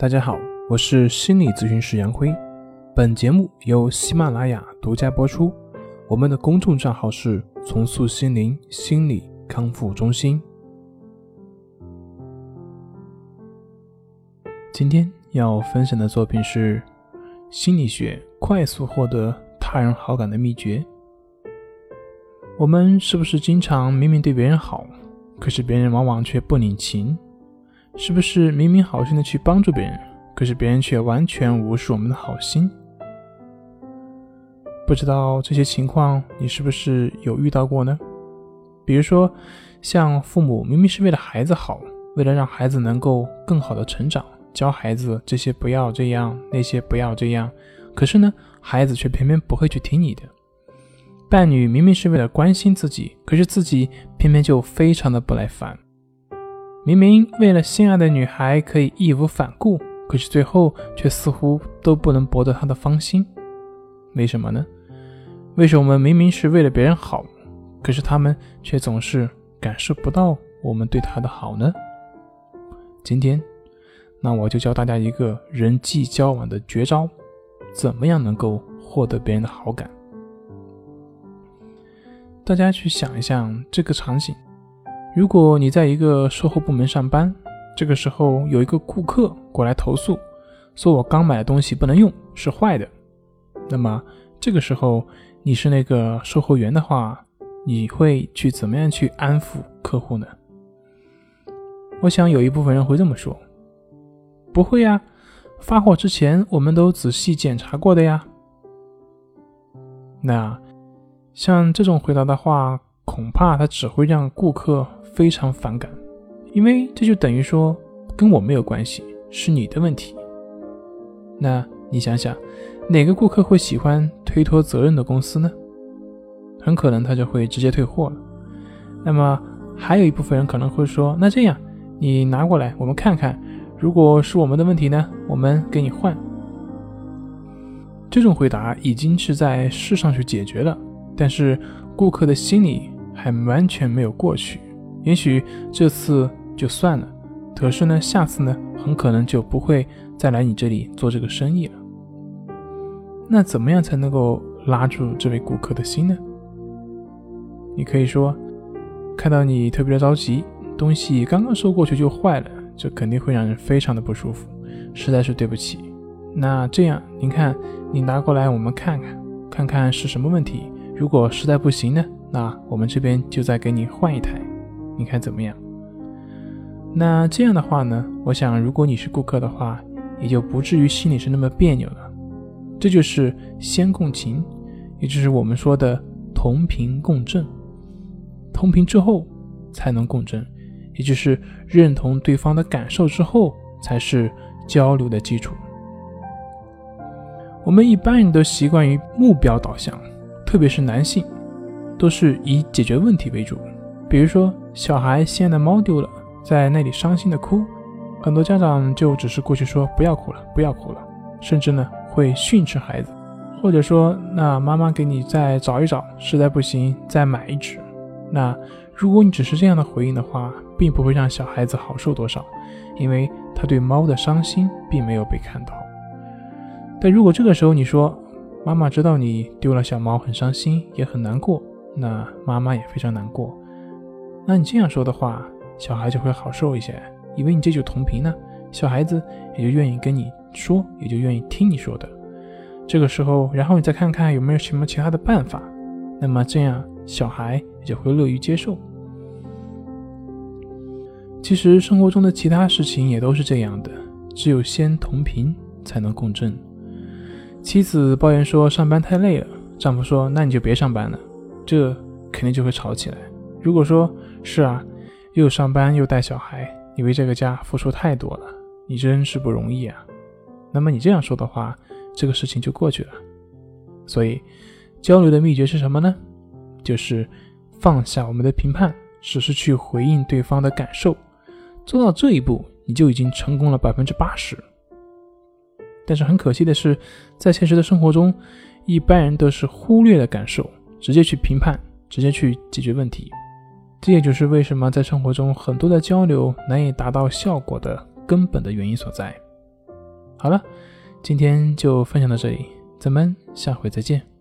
大家好，我是心理咨询师杨辉。本节目由喜马拉雅独家播出。我们的公众账号是“重塑心灵心理康复中心”。今天要分享的作品是心理学快速获得他人好感的秘诀。我们是不是经常明明对别人好，可是别人往往却不领情？是不是明明好心的去帮助别人，可是别人却完全无视我们的好心？不知道这些情况你是不是有遇到过呢？比如说，像父母明明是为了孩子好，为了让孩子能够更好的成长，教孩子这些不要这样，那些不要这样，可是呢，孩子却偏偏不会去听你的。伴侣明明是为了关心自己，可是自己偏偏就非常的不耐烦。明明为了心爱的女孩可以义无反顾，可是最后却似乎都不能博得她的芳心，为什么呢？为什么我们明明是为了别人好，可是他们却总是感受不到我们对他的好呢？今天，那我就教大家一个人际交往的绝招，怎么样能够获得别人的好感？大家去想一想这个场景。如果你在一个售后部门上班，这个时候有一个顾客过来投诉，说我刚买的东西不能用，是坏的。那么这个时候你是那个售后员的话，你会去怎么样去安抚客户呢？我想有一部分人会这么说：不会呀，发货之前我们都仔细检查过的呀。那像这种回答的话，恐怕他只会让顾客。非常反感，因为这就等于说跟我没有关系，是你的问题。那你想想，哪个顾客会喜欢推脱责任的公司呢？很可能他就会直接退货了。那么还有一部分人可能会说：“那这样，你拿过来，我们看看，如果是我们的问题呢，我们给你换。”这种回答已经是在事上去解决了，但是顾客的心里还完全没有过去。也许这次就算了，可是呢，下次呢，很可能就不会再来你这里做这个生意了。那怎么样才能够拉住这位顾客的心呢？你可以说，看到你特别的着急，东西刚刚收过去就坏了，这肯定会让人非常的不舒服，实在是对不起。那这样，您看，你拿过来我们看看，看看是什么问题。如果实在不行呢，那我们这边就再给你换一台。你看怎么样？那这样的话呢？我想，如果你是顾客的话，也就不至于心里是那么别扭了。这就是先共情，也就是我们说的同频共振。同频之后才能共振，也就是认同对方的感受之后，才是交流的基础。我们一般人都习惯于目标导向，特别是男性，都是以解决问题为主。比如说，小孩心爱的猫丢了，在那里伤心的哭，很多家长就只是过去说不要哭了，不要哭了，甚至呢会训斥孩子，或者说那妈妈给你再找一找，实在不行再买一只。那如果你只是这样的回应的话，并不会让小孩子好受多少，因为他对猫的伤心并没有被看到。但如果这个时候你说妈妈知道你丢了小猫很伤心也很难过，那妈妈也非常难过。那你这样说的话，小孩就会好受一些，以为你这就同频呢，小孩子也就愿意跟你说，也就愿意听你说的。这个时候，然后你再看看有没有什么其他的办法，那么这样小孩也就会乐于接受。其实生活中的其他事情也都是这样的，只有先同频才能共振。妻子抱怨说上班太累了，丈夫说那你就别上班了，这肯定就会吵起来。如果说是啊，又上班又带小孩，你为这个家付出太多了，你真是不容易啊。那么你这样说的话，这个事情就过去了。所以，交流的秘诀是什么呢？就是放下我们的评判，只是去回应对方的感受。做到这一步，你就已经成功了百分之八十。但是很可惜的是，在现实的生活中，一般人都是忽略了感受，直接去评判，直接去解决问题。这也就是为什么在生活中很多的交流难以达到效果的根本的原因所在。好了，今天就分享到这里，咱们下回再见。